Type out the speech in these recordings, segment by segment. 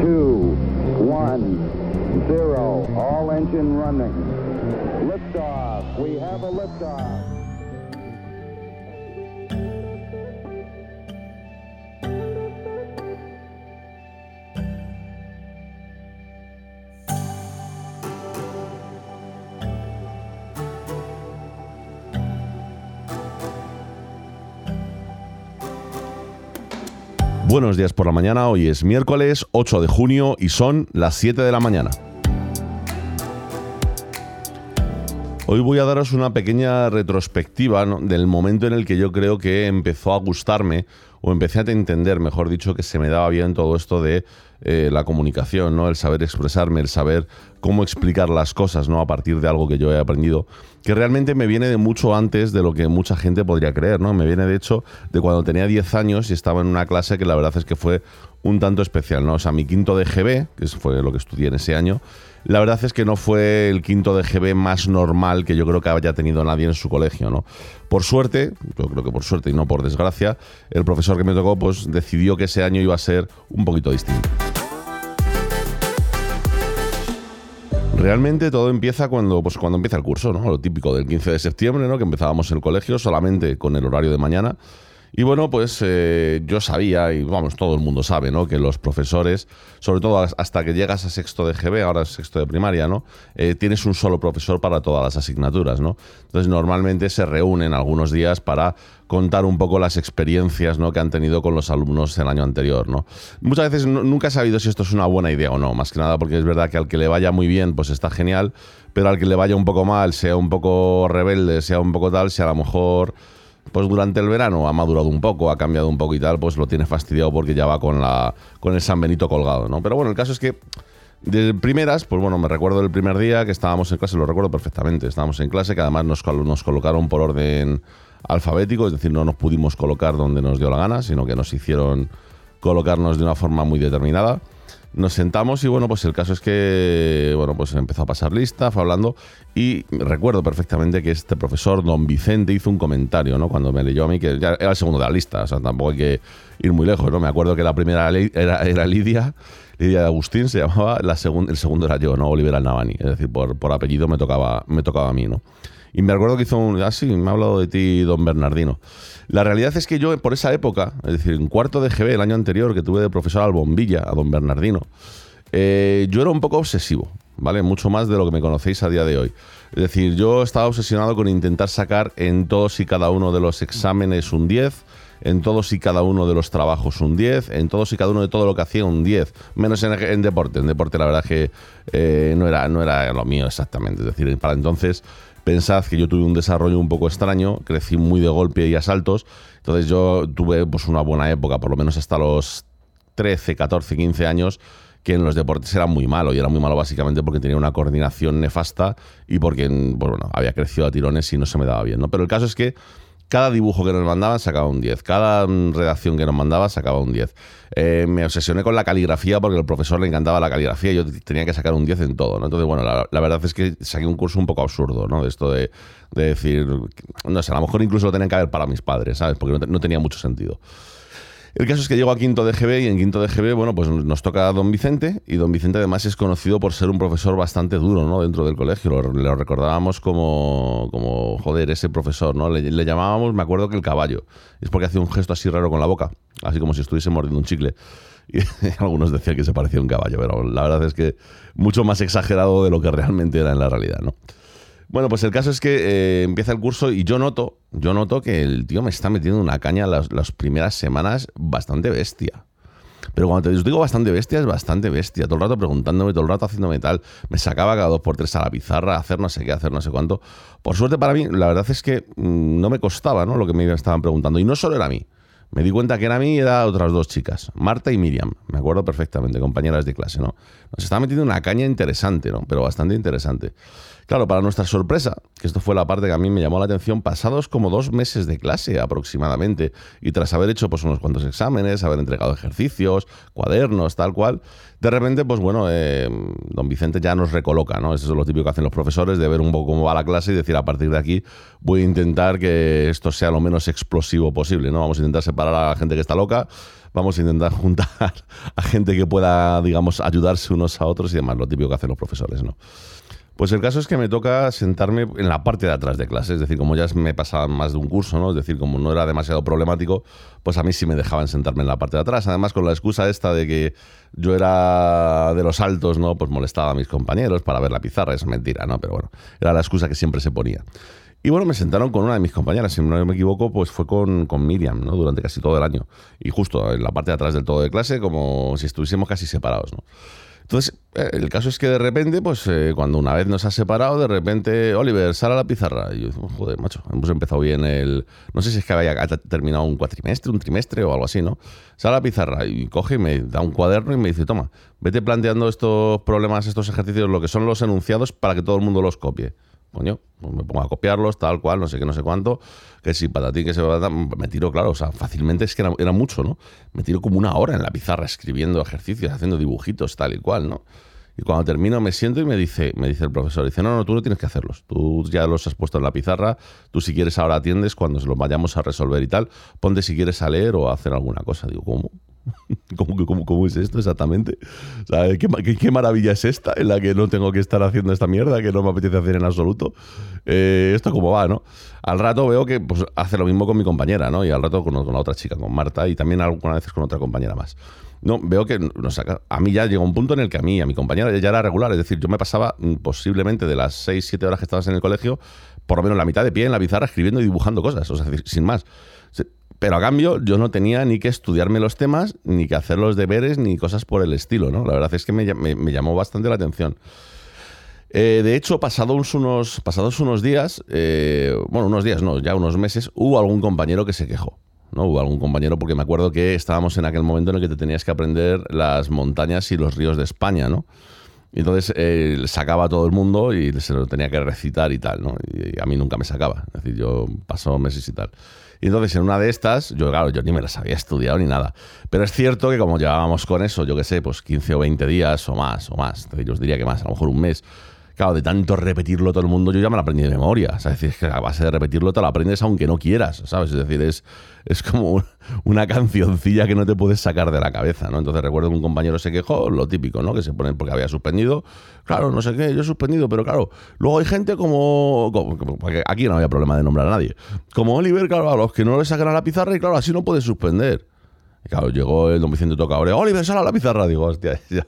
Two, one, zero. All engine running. Liftoff. We have a liftoff. Buenos días por la mañana, hoy es miércoles 8 de junio y son las 7 de la mañana. Hoy voy a daros una pequeña retrospectiva del momento en el que yo creo que empezó a gustarme o empecé a entender, mejor dicho, que se me daba bien todo esto de eh, la comunicación, ¿no? El saber expresarme, el saber cómo explicar las cosas, ¿no? A partir de algo que yo he aprendido, que realmente me viene de mucho antes de lo que mucha gente podría creer, ¿no? Me viene de hecho de cuando tenía 10 años y estaba en una clase que la verdad es que fue un tanto especial, ¿no? O sea, mi quinto de GB, que fue lo que estudié en ese año, la verdad es que no fue el quinto de GB más normal que yo creo que haya tenido nadie en su colegio, ¿no? Por suerte, yo creo que por suerte y no por desgracia, el profesor que me tocó pues decidió que ese año iba a ser un poquito distinto. Realmente todo empieza cuando, pues, cuando empieza el curso, ¿no? Lo típico del 15 de septiembre, ¿no? Que empezábamos el colegio solamente con el horario de mañana. Y bueno, pues eh, yo sabía, y vamos, todo el mundo sabe, ¿no? Que los profesores, sobre todo hasta que llegas a sexto de GB, ahora sexto de primaria, ¿no? Eh, tienes un solo profesor para todas las asignaturas, ¿no? Entonces normalmente se reúnen algunos días para contar un poco las experiencias ¿no? que han tenido con los alumnos el año anterior. ¿no? Muchas veces nunca he sabido si esto es una buena idea o no, más que nada porque es verdad que al que le vaya muy bien, pues está genial, pero al que le vaya un poco mal, sea un poco rebelde, sea un poco tal, si a lo mejor pues durante el verano ha madurado un poco, ha cambiado un poco y tal, pues lo tiene fastidiado porque ya va con, la, con el San Benito colgado, ¿no? Pero bueno, el caso es que de primeras, pues bueno, me recuerdo el primer día que estábamos en clase, lo recuerdo perfectamente, estábamos en clase que además nos, nos colocaron por orden alfabético, es decir, no nos pudimos colocar donde nos dio la gana, sino que nos hicieron colocarnos de una forma muy determinada. Nos sentamos y bueno, pues el caso es que, bueno, pues empezó a pasar lista, fue hablando y recuerdo perfectamente que este profesor, don Vicente, hizo un comentario, ¿no? Cuando me leyó a mí, que ya era el segundo de la lista, o sea, tampoco hay que ir muy lejos, ¿no? Me acuerdo que la primera era, Lidia, Lidia de Agustín se llamaba, la el segundo era yo, ¿no? Oliver Alnavani, es decir, por, por apellido me tocaba, me tocaba a mí, ¿no? Y me acuerdo que hizo un. Ah, sí, me ha hablado de ti, don Bernardino. La realidad es que yo, por esa época, es decir, en cuarto de GB, el año anterior, que tuve de profesor al Bombilla, a don Bernardino, eh, yo era un poco obsesivo, ¿vale? Mucho más de lo que me conocéis a día de hoy. Es decir, yo estaba obsesionado con intentar sacar en todos y cada uno de los exámenes un 10 en todos y cada uno de los trabajos un 10, en todos y cada uno de todo lo que hacía un 10, menos en, deporte. En deporte la verdad que eh, no, era, no era lo mío exactamente. Es decir, para entonces Pensad que yo tuve un desarrollo un poco extraño, crecí muy de golpe y a saltos, entonces yo tuve pues una buena época, por lo menos hasta los 13, 14, 15 años, que en los deportes era muy malo, y era muy malo básicamente porque tenía una coordinación nefasta y porque bueno, había crecido a tirones y no se me daba bien. ¿no? Pero el caso es que cada dibujo que nos mandaban sacaba un 10. Cada mm, redacción que nos mandaba sacaba un 10. Eh, me obsesioné con la caligrafía porque al profesor le encantaba la caligrafía y yo tenía que sacar un 10 en todo. ¿no? Entonces, bueno, la, verdad es que saqué un curso un poco absurdo, ¿no? De esto de, decir, no sé, a lo mejor incluso lo tenían que haber para mis padres, ¿sabes? Porque no tenía mucho sentido. El caso es que llego a quinto de GB y en quinto de GB, bueno, pues nos toca a don Vicente y don Vicente además es conocido por ser un profesor bastante duro, ¿no? Dentro del colegio, lo, lo recordábamos como, como, joder, ese profesor, ¿no? Le, llamábamos, me acuerdo que el caballo, es porque hacía un gesto así raro con la boca, así como si estuviese mordiendo un chicle. Y algunos decían que se parecía a un caballo, pero la verdad es que mucho más exagerado de lo que realmente era en la realidad, ¿no? Bueno, pues el caso es que eh, empieza el curso y yo noto, yo noto que el tío me está metiendo una caña las, primeras semanas bastante bestia. Pero cuando te digo bastante bestia, es bastante bestia. Todo el rato preguntándome, todo el rato haciéndome tal. Me sacaba cada dos por tres a la pizarra, hacer no sé qué, hacer no sé cuánto. Por suerte para mí, la verdad es que mm, no me costaba ¿no? lo que me estaban preguntando. Y no solo era a mí. Me di cuenta que era a mí y era otras dos chicas, Marta y Miriam. Me acuerdo perfectamente, compañeras de clase, ¿no? Nos estaba metiendo una caña interesante, ¿no? Pero bastante interesante. Claro, para nuestra sorpresa, que esto fue la parte que a mí me llamó la atención, pasados como dos meses de clase aproximadamente, y tras haber hecho pues unos cuantos exámenes, haber entregado ejercicios, cuadernos, tal cual, de repente, pues bueno, eh, don Vicente ya nos recoloca, ¿no? Eso es lo típico que hacen los profesores, de ver un poco cómo va la clase y decir, a partir de aquí voy a intentar que esto sea lo menos explosivo posible, ¿no? Vamos a intentar separar a la gente que está loca, vamos a intentar juntar a gente que pueda, digamos, ayudarse unos a otros y demás, lo típico que hacen los profesores, ¿no? Pues el caso es que me toca sentarme en la parte de atrás de clase, es decir, como ya me pasaba más de un curso, ¿no? Es decir, como no era demasiado problemático, pues a mí sí me dejaban sentarme en la parte de atrás. Además, con la excusa esta de que yo era de los altos, ¿no? Pues molestaba a mis compañeros para ver la pizarra, es mentira, ¿no? Pero bueno, era la excusa que siempre se ponía. Y bueno, me sentaron con una de mis compañeras, si no me equivoco, pues fue con, con Miriam, ¿no? Durante casi todo el año. Y justo en la parte de atrás del todo de clase, como si estuviésemos casi separados, ¿no? Entonces, eh, el caso es que de repente, pues eh, cuando una vez nos ha separado, de repente, Oliver, sale a la pizarra. Y yo, joder, macho, hemos empezado bien el. No sé si es que había terminado un cuatrimestre, un trimestre o algo así, ¿no? Sale a la pizarra y coge y me da un cuaderno y me dice, toma, vete planteando estos problemas, estos ejercicios, lo que son los enunciados para que todo el mundo los copie coño, pues me pongo a copiarlos, tal cual, no sé qué, no sé cuánto, que si ti que se va me tiro, claro, o sea, fácilmente es que era, mucho, ¿no? Me tiro como una hora en la pizarra escribiendo ejercicios, haciendo dibujitos, tal y cual, ¿no? Y cuando termino me siento y me dice, me dice el profesor, dice, no, no, tú no tienes que hacerlos, tú ya los has puesto en la pizarra, tú si quieres ahora atiendes cuando los vayamos a resolver y tal, ponte si quieres a leer o a hacer alguna cosa. Digo, ¿cómo? ¿Cómo, es esto exactamente? ¿qué, maravilla es esta en la que no tengo que estar haciendo esta mierda que no me apetece hacer en absoluto? Eh, ¿Esto cómo va, no? Al rato veo que pues, hace lo mismo con mi compañera, ¿no? Y al rato con, la otra chica, con Marta, y también algunas veces con otra compañera más. No, veo que a mí ya llegó un punto en el que a mí, a mi compañera, ya era regular. Es decir, yo me pasaba mm, posiblemente de las 6, 7 horas que estabas en el colegio, por lo menos la mitad de pie en la pizarra escribiendo y dibujando cosas. O sin más. Pero a cambio, yo no tenía ni que estudiarme los temas, ni que hacer los deberes, ni cosas por el estilo, ¿no? La verdad es que me, llamó bastante la atención. Eh, de hecho, pasados unos, pasados unos días, eh, bueno, unos días, no, ya unos meses, hubo algún compañero que se quejó. ¿no? Hubo algún compañero, porque me acuerdo que estábamos en aquel momento en el que te tenías que aprender las montañas y los ríos de España, ¿no? Entonces eh, sacaba a todo el mundo y se lo tenía que recitar y tal, ¿no? Y a mí nunca me sacaba. Es decir, yo pasó meses y tal. Y entonces en una de estas, yo claro, yo ni me las había estudiado ni nada. Pero es cierto que como llevábamos con eso, yo qué sé, pues 15 o 20 días o más, o más, yo os diría que más, a lo mejor un mes. Claro, de tanto repetirlo todo el mundo, yo ya me lo aprendí de memoria. O sea, es decir, que a base de repetirlo te lo aprendes aunque no quieras, ¿sabes? Es decir, es, es como una cancioncilla que no te puedes sacar de la cabeza, ¿no? Entonces recuerdo que un compañero se quejó, lo típico, ¿no? Que se pone porque había suspendido. Claro, no sé qué, yo he suspendido, pero claro, luego hay gente como, porque aquí no había problema de nombrar a nadie. Como Oliver, claro, a los que no le sacan a la pizarra y claro, así no puedes suspender. Claro, llegó el don Vicente Tocador, Oliver, sal a la pizarra. Digo, hostia, ya,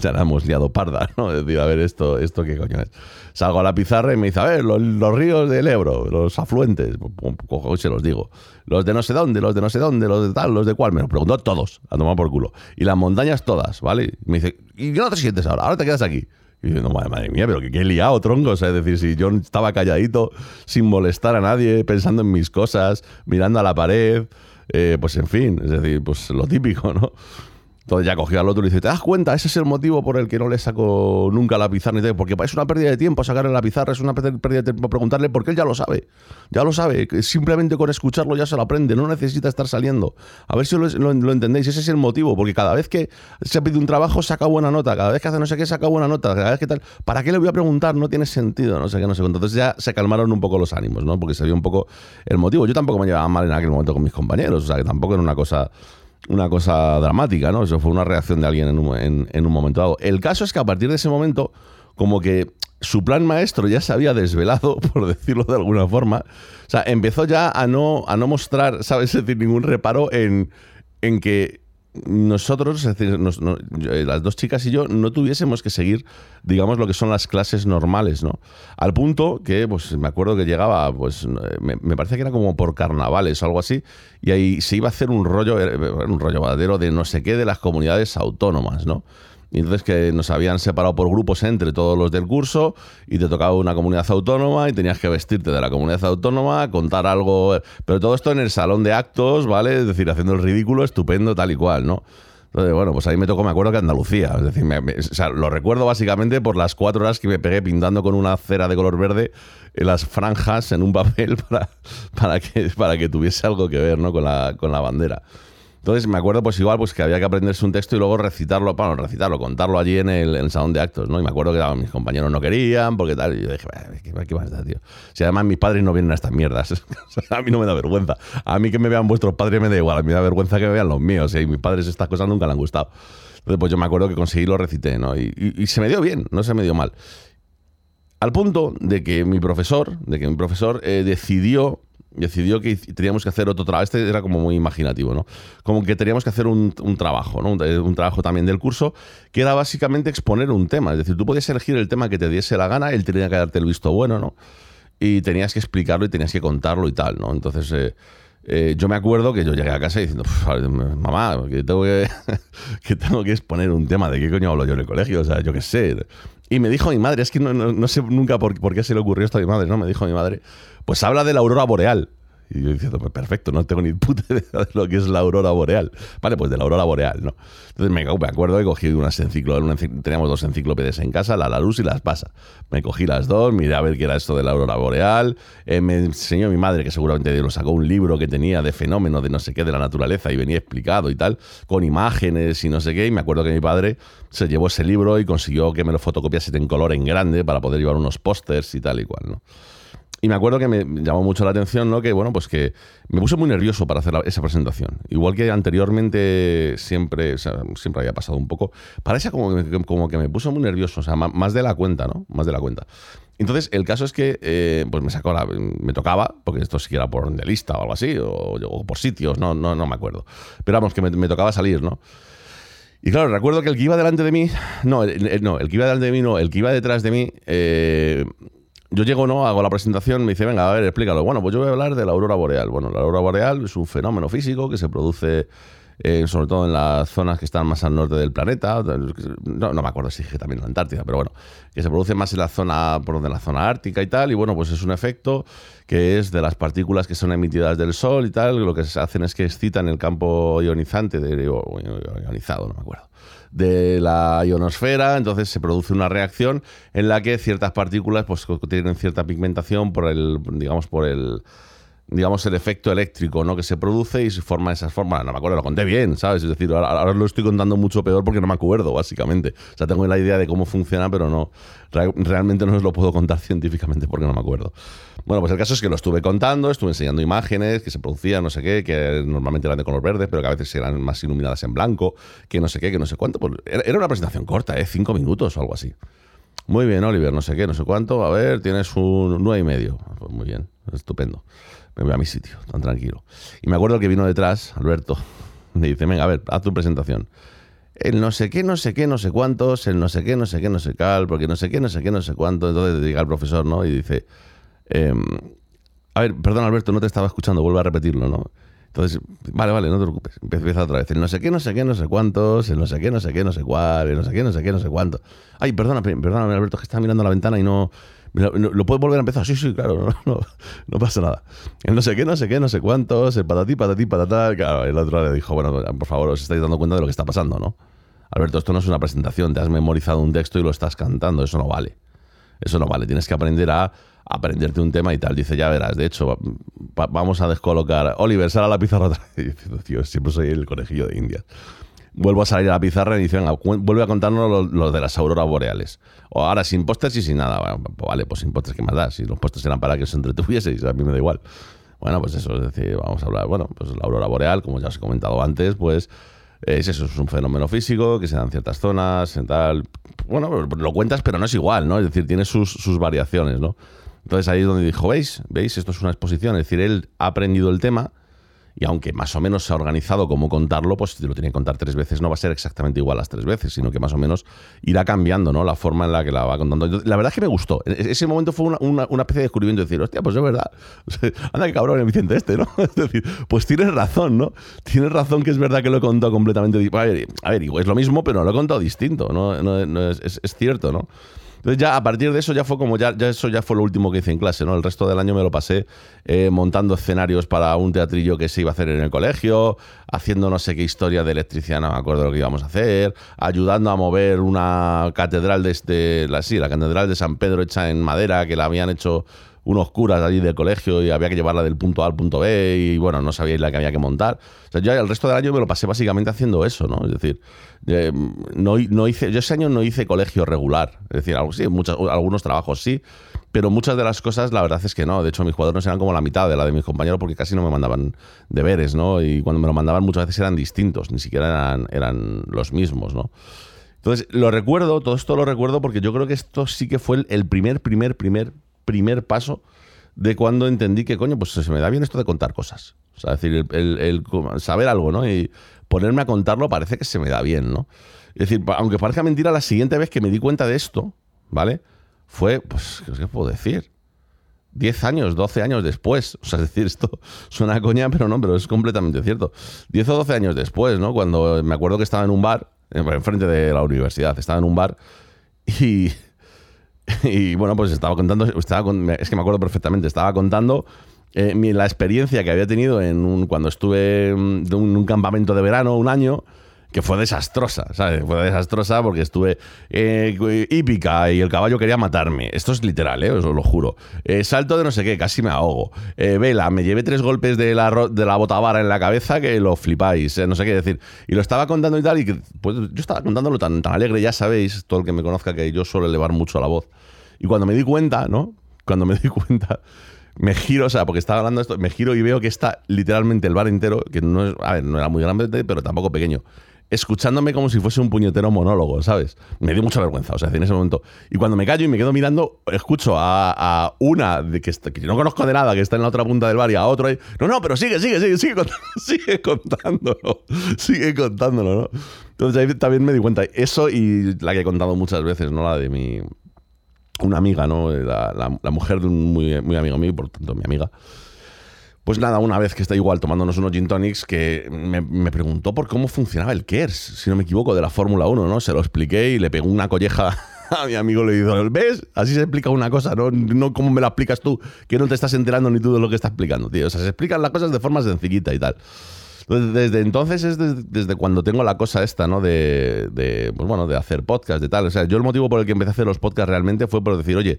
ya, la hemos liado parda, ¿no? Decir, a ver, esto, esto qué coño es. Salgo a la pizarra y me dice, a ver, los, ríos del Ebro, los afluentes, cojo y se los digo. Los de no sé dónde, los de no sé dónde, los de tal, los de cuál. Me los preguntó todos, a tomar por culo. Y las montañas todas, ¿vale? Y me dice, ¿y qué no te sientes ahora? Ahora te quedas aquí. Y yo, no, madre, mía, pero que qué liado, tronco. es decir, si yo estaba calladito, sin molestar a nadie, pensando en mis cosas, mirando a la pared, eh, pues en fin, es decir, pues lo típico, ¿no? Entonces ya cogió al otro y dice, ¿te das cuenta? Ese es el motivo por el que no le saco nunca la pizarra. Porque es una pérdida de tiempo sacarle la pizarra, es una pérdida de tiempo preguntarle, porque él ya lo sabe. Ya lo sabe. Simplemente con escucharlo ya se lo aprende. No necesita estar saliendo. A ver si lo, entendéis. Ese es el motivo. Porque cada vez que se pide un trabajo saca buena nota. Cada vez que hace no sé qué saca buena nota. Cada vez que tal. ¿Para qué le voy a preguntar? No tiene sentido. No sé qué, no sé qué. Entonces ya se calmaron un poco los ánimos, ¿no? Porque se vio un poco el motivo. Yo tampoco me llevaba mal en aquel momento con mis compañeros. O sea, que tampoco era una cosa una cosa dramática, ¿no? Eso fue una reacción de alguien en un, momento dado. El caso es que a partir de ese momento, como que su plan maestro ya se había desvelado, por decirlo de alguna forma. O sea, empezó ya a no, a no mostrar, ¿sabes? Es decir, ningún reparo en, en que nosotros, es decir, eh, las dos chicas y yo, no tuviésemos que seguir, digamos, lo que son las clases normales, ¿no? Al punto que, pues, me acuerdo que llegaba, pues, me, parece que era como por carnavales o algo así, y ahí se iba a hacer un rollo, eh, un rollo de no sé qué de las comunidades autónomas, ¿no? Y entonces que nos habían separado por grupos entre todos los del curso y te tocaba una comunidad autónoma y tenías que vestirte de la comunidad autónoma, contar algo, pero todo esto en el salón de actos, ¿vale? Es decir, haciendo el ridículo estupendo tal y cual, ¿no? Entonces, bueno, pues ahí me tocó, me acuerdo que Andalucía. Es decir, sea, lo recuerdo básicamente por las cuatro horas que me pegué pintando con una cera de color verde en las franjas en un papel para, para, que, para que tuviese algo que ver ¿no? con, la, con la bandera. Entonces me acuerdo pues igual pues que había que aprenderse un texto y luego recitarlo, bueno, recitarlo, contarlo allí en el, salón de actos, ¿no? Y me acuerdo que mis compañeros no querían, porque tal, y yo dije, ¿qué, qué va a estar, tío? Si además mis padres no vienen a estas mierdas, a mí no me da vergüenza. A mí que me vean vuestros padres me da igual, a mí me da vergüenza que me vean los míos, y mis padres estas cosas nunca le han gustado. Entonces pues yo me acuerdo que conseguí lo recité, ¿no? y se me dio bien, no se me dio mal. Al punto de que mi profesor, de que mi profesor eh, decidió decidió que teníamos que hacer otro trabajo. Este era como muy imaginativo, ¿no? Como que teníamos que hacer un, trabajo, ¿no? Un, trabajo también del curso, que era básicamente exponer un tema. Es decir, tú podías elegir el tema que te diese la gana, él tenía que darte el visto bueno, ¿no? Y tenías que explicarlo y tenías que contarlo y tal, ¿no? Entonces, eh, eh, yo me acuerdo que yo llegué a casa diciendo, mamá, que tengo que, que tengo que exponer un tema, ¿de qué coño hablo yo en el colegio? O sea, yo qué sé. Y me dijo mi madre, es que no, sé nunca por, por, qué se le ocurrió esto a mi madre, ¿no? Me dijo mi madre, pues habla de la aurora boreal. Y yo diciendo, pues perfecto, no tengo ni puta idea de lo que es la aurora boreal. Vale, pues de la aurora boreal, ¿no? Entonces me, acuerdo que cogí unas enciclopedias, teníamos dos enciclopedias en casa, la La Luz y las Pasa. Me cogí las dos, miré a ver qué era esto de la aurora boreal. Eh, me enseñó mi madre, que seguramente lo sacó un libro que tenía de fenómenos de no sé qué, de la naturaleza, y venía explicado y tal, con imágenes y no sé qué. Y me acuerdo que mi padre se llevó ese libro y consiguió que me lo fotocopiase en color en grande para poder llevar unos pósters y tal y cual, ¿no? Y me acuerdo que me llamó mucho la atención, ¿no? Que bueno, pues que me puse muy nervioso para hacer esa presentación. Igual que anteriormente siempre, siempre había pasado un poco. Parece como, que, como que me puso muy nervioso, o sea, más de la cuenta, ¿no? Más de la cuenta. Entonces, el caso es que eh, pues me sacó la, me tocaba, porque esto sí por de lista o algo así, o, por sitios, no, no, no me acuerdo. Pero vamos, que me, tocaba salir, ¿no? Y claro, recuerdo que el que iba delante de mí, no, no, el que iba delante de mí, no, el que iba detrás de mí, eh, yo llego, ¿no? Hago la presentación, me dice, venga, a ver, explícalo. Bueno, pues yo voy a hablar de la aurora boreal. Bueno, la aurora boreal es un fenómeno físico que se produce eh, sobre todo en las zonas que están más al norte del planeta. No, no me acuerdo si dije también en la Antártida, pero bueno, que se produce más en la zona, por donde la zona ártica y tal. Y bueno, pues es un efecto que es de las partículas que son emitidas del Sol y tal. Lo que se hacen es que excitan el campo ionizante, de, ionizado, no me acuerdo de la ionosfera, entonces se produce una reacción en la que ciertas partículas pues tienen cierta pigmentación por el digamos por el digamos, el efecto eléctrico ¿no? que se produce y se forma esas formas. No me acuerdo, lo conté bien, ¿sabes? Es decir, ahora, lo estoy contando mucho peor porque no me acuerdo, básicamente. O sea, tengo la idea de cómo funciona, pero no realmente no os lo puedo contar científicamente porque no me acuerdo. Bueno, pues el caso es que lo estuve contando, estuve enseñando imágenes que se producían, no sé qué, que normalmente eran de color verde, pero que a veces eran más iluminadas en blanco, que no sé qué, que no sé cuánto. Pues era una presentación corta, ¿eh? Cinco minutos o algo así. Muy bien, Oliver, no sé qué, no sé cuánto. A ver, tienes un nueve y medio. Pues muy bien, estupendo me voy a mi sitio, tan tranquilo. Y me acuerdo que vino detrás, Alberto, me dice, venga, a ver, haz tu presentación. El no sé qué, no sé qué, no sé cuántos, el no sé qué, no sé qué, no sé cal, porque no sé qué, no sé qué, no sé cuánto. Entonces llega el profesor, ¿no? Y dice, em, a ver, perdón Alberto, no te estaba escuchando, vuelve a repetirlo, ¿no? Entonces, vale, vale, no te preocupes. Empieza otra vez. El no sé qué, no sé qué, no sé cuántos, el no sé qué, no sé qué, no sé cuál, el no sé qué, no sé qué, no sé cuánto. Ay, perdona, perdóname, Alberto, que está mirando la ventana y no, ¿Lo, puedes volver a empezar? Sí, sí, claro, no, no, pasa nada. El no sé qué, no sé qué, no sé cuántos, el patatí, patatí, patatá. Claro, el otro le dijo, bueno, por favor, os estáis dando cuenta de lo que está pasando, ¿no? Alberto, esto no es una presentación, te has memorizado un texto y lo estás cantando, eso no vale. Eso no vale, tienes que aprender a aprenderte un tema y tal. Dice, ya verás, de hecho, vamos a descolocar. Oliver, sal a la pizarra otra vez. Tío, siempre soy el conejillo de Indias vuelvo a salir a la pizarra y dice, venga, vuelve a contarnos lo, de las auroras boreales. O ahora sin pósters y sin nada. Pues vale, pues sin pósters, ¿qué más da? Si los pósters eran para que os entretuvieseis, a mí me da igual. Bueno, pues eso, es decir, vamos a hablar, bueno, pues la aurora boreal, como ya os he comentado antes, pues es eso, es un fenómeno físico que se da en ciertas zonas, en tal... Bueno, lo cuentas, pero no es igual, ¿no? Es decir, tiene sus, sus variaciones, ¿no? Entonces ahí es donde dijo, ¿veis? ¿Veis? Esto es una exposición. Es decir, él ha aprendido el tema y aunque más o menos se ha organizado cómo contarlo, pues si te lo tiene que contar tres veces no va a ser exactamente igual las tres veces, sino que más o menos irá cambiando ¿no? la forma en la que la va contando. La verdad es que me gustó. E-, e-, ese momento fue una, especie de descubrimiento de decir, hostia, pues es verdad. Anda que cabrón el Vicente este, ¿no? Es decir, pues tienes razón, ¿no? Tienes razón que es verdad que lo he contado completamente. A ver, es lo mismo, pero lo he contado distinto, ¿no? es cierto, ¿no? Entonces ya a partir de eso ya fue como, ya, eso ya fue lo último que hice en clase, ¿no? El resto del año me lo pasé eh, montando escenarios para un teatrillo que se iba a hacer en el colegio, haciendo no sé qué historia de electricidad, no me acuerdo lo que íbamos a hacer, ayudando a mover una catedral de este, la, sí, la catedral de San Pedro hecha en madera, que la habían hecho unos curas allí del colegio y había que llevarla del punto A al punto B y bueno, no sabía la que había que montar. O sea, yo el resto del año me lo pasé básicamente haciendo eso, ¿no? Es decir, eh, no, no, hice, yo ese año no hice colegio regular. Es decir, sí, muchos, algunos trabajos sí, pero muchas de las cosas la verdad es que no. De hecho, mis cuadernos eran como la mitad de la de mis compañeros porque casi no me mandaban deberes, ¿no? Y cuando me lo mandaban muchas veces eran distintos, ni siquiera eran, eran los mismos, ¿no? Entonces, lo recuerdo, todo esto lo recuerdo porque yo creo que esto sí que fue el primer, primer, primer primer paso de cuando entendí que, coño, pues se me da bien esto de contar cosas. O sea, es decir, el, saber algo, ¿no? Y ponerme a contarlo parece que se me da bien, ¿no? Es decir, aunque parezca mentira, la siguiente vez que me di cuenta de esto, ¿vale? Fue, pues, ¿qué puedo decir? 10 años, 12 años después. O sea, es decir, esto suena coña, pero no, pero es completamente cierto. 10 o 12 años después, ¿no? Cuando me acuerdo que estaba en un bar, enfrente de la universidad, estaba en un bar y Y bueno, pues estaba contando, estaba es que me acuerdo perfectamente, estaba contando eh, la experiencia que había tenido en un, cuando estuve en un, campamento de verano, un año, que fue desastrosa, ¿sabes? Fue desastrosa porque estuve eh, hípica y el caballo quería matarme. Esto es literal, ¿eh? os lo juro. Eh, salto de no sé qué, casi me ahogo. vela, me llevé tres golpes de la, de la botavara en la cabeza que lo flipáis, no sé qué decir. Y lo estaba contando y tal, y que, pues, yo estaba contándolo tan, tan alegre, ya sabéis, todo el que me conozca, que yo suelo elevar mucho la voz. Y cuando me di cuenta, ¿no? Cuando me di cuenta, me giro, o sea, porque estaba hablando esto, me giro y veo que está literalmente el bar entero, que no, es, a ver, no era muy grande, pero tampoco pequeño escuchándome como si fuese un puñetero monólogo, ¿sabes? Me dio mucha vergüenza, o sea, en ese momento. Y cuando me callo y me quedo mirando, escucho a, una de que, no conozco de nada, que está en la otra punta del bar, y a otro ahí, no, no, pero sigue, sigue, sigue, sigue, sigue contándolo, sigue contándolo, ¿no? Entonces ahí también me di cuenta. Eso y la que he contado muchas veces, ¿no? La de mi... Una amiga, ¿no? La, la, mujer de un muy, muy amigo mío, por tanto, mi amiga. Pues nada, una vez que está igual tomándonos unos gin tonics, que me, preguntó por cómo funcionaba el KERS, si no me equivoco, de la Fórmula 1, ¿no? Se lo expliqué y le pegó una colleja a mi amigo. Le dijo, ¿ves? Así se explica una cosa, ¿no? No como me la explicas tú, que no te estás enterando ni tú de lo que está explicando, tío. O sea, se explican las cosas de forma sencillita y tal. Entonces, desde entonces es desde, cuando tengo la cosa esta, ¿no? De, de, pues bueno, de hacer podcast, de tal. O sea, yo el motivo por el que empecé a hacer los podcasts realmente fue por decir, oye,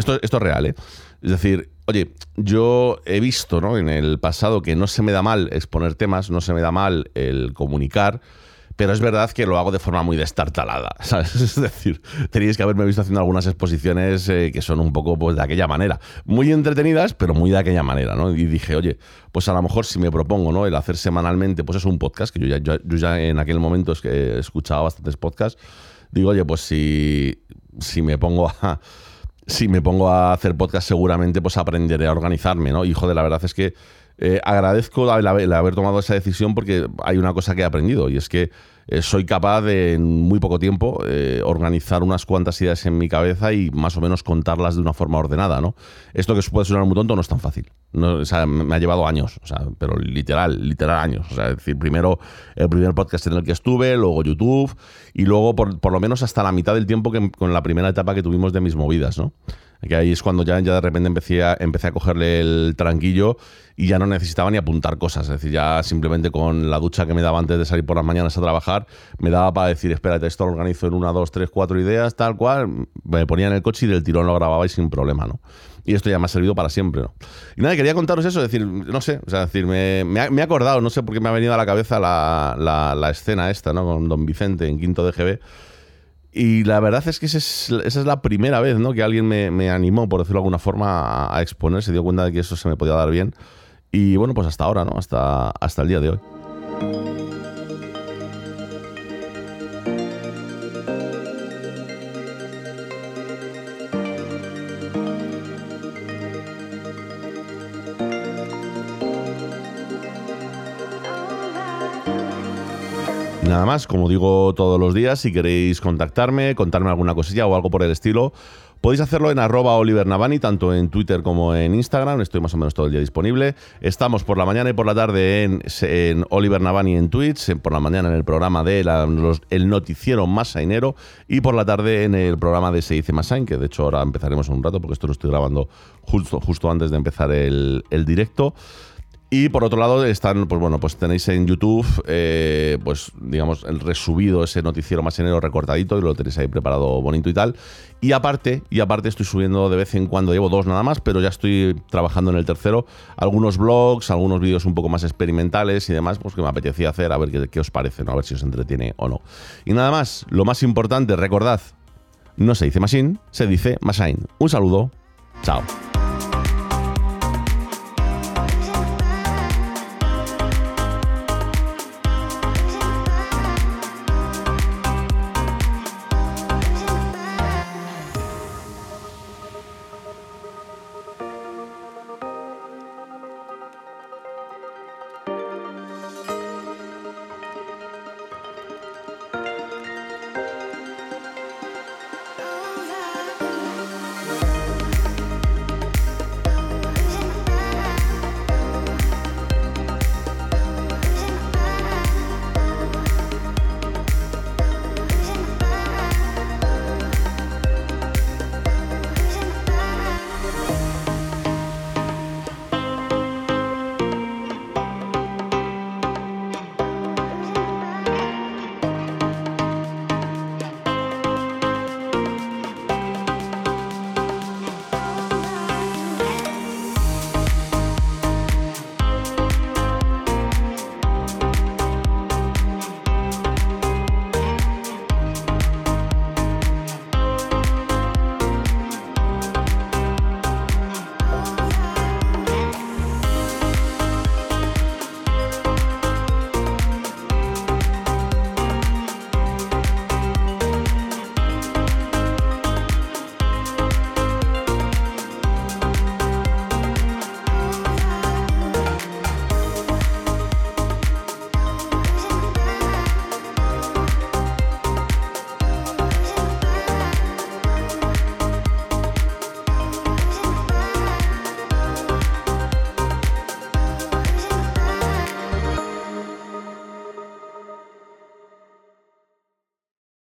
esto, esto es real, ¿eh? Es decir, oye, yo he visto ¿no? en el pasado que no se me da mal exponer temas, no se me da mal el comunicar, pero es verdad que lo hago de forma muy destartalada, ¿sabes? Es decir, tenéis que haberme visto haciendo algunas exposiciones eh, que son un poco pues, de aquella manera, muy entretenidas, pero muy de aquella manera, ¿no? Y dije, oye, pues a lo mejor si me propongo, ¿no? El hacer semanalmente, pues es un podcast, que yo ya, en aquel momento es que escuchaba bastantes podcasts, digo, oye, pues si, si me pongo a si me pongo a hacer podcast seguramente pues aprenderé a organizarme, ¿no? Hijo de la verdad es que eh, agradezco el haber, tomado esa decisión porque hay una cosa que he aprendido y es que eh, soy capaz de en muy poco tiempo eh, organizar unas cuantas ideas en mi cabeza y más o menos contarlas de una forma ordenada. Esto que puede sonar muy tonto no es tan fácil. me ha llevado años, pero literal, literal años. O sea, es decir, primero el primer podcast en el que estuve, luego YouTube y luego por, por lo menos hasta la mitad del tiempo que con la primera etapa que tuvimos de mis movidas, ¿no? Que ahí es cuando ya, ya de repente empecé a, empecé a cogerle el tranquillo y ya no necesitaba ni apuntar cosas. Es decir, ya simplemente con la ducha que me daba antes de salir por las mañanas a trabajar, me daba para decir, espérate, esto lo organizo en una, dos, tres, cuatro ideas, tal cual. Me ponía en el coche y del tirón lo grababa y sin problema, ¿no? Y esto ya me ha servido para siempre, ¿no? Y nada, quería contaros eso, decir, no sé, o sea, decir, me, me, he acordado, no sé por qué me ha venido a la cabeza la, la, la escena esta, ¿no? Con Don Vicente en quinto de GB y la verdad es que esa es, la primera vez ¿no? que alguien me, animó, por decirlo de alguna forma, a, exponer, se dio cuenta de que eso se me podía dar bien. Y bueno, pues hasta ahora, ¿no? Hasta, hasta el día de hoy. Nada más, como digo todos los días, si queréis contactarme, contarme alguna cosilla o algo por el estilo, Podéis hacerlo en arroba Oliver Navani, tanto en Twitter como en Instagram. Estoy más o menos todo el día disponible. Estamos por la mañana y por la tarde en, Oliver Navani en Twitch, por la mañana en el programa de el noticiero Masainero y por la tarde en el programa de Se dice Masain, que de hecho ahora empezaremos en un rato porque esto lo estoy grabando justo, justo antes de empezar el directo. Y por otro lado, están, pues bueno, pues tenéis en YouTube, eh, pues digamos, el resubido, ese noticiero más enero recortadito, y lo tenéis ahí preparado bonito y tal. Y aparte, y aparte estoy subiendo de vez en cuando, llevo dos nada más, pero ya estoy trabajando en el tercero, algunos blogs, algunos vídeos un poco más experimentales y demás, pues que me apetecía hacer, a ver qué, qué os parece, ¿no? a ver si os entretiene o no. Y nada más, lo más importante, recordad, no se dice Machine, se dice Machine. Un saludo, chao.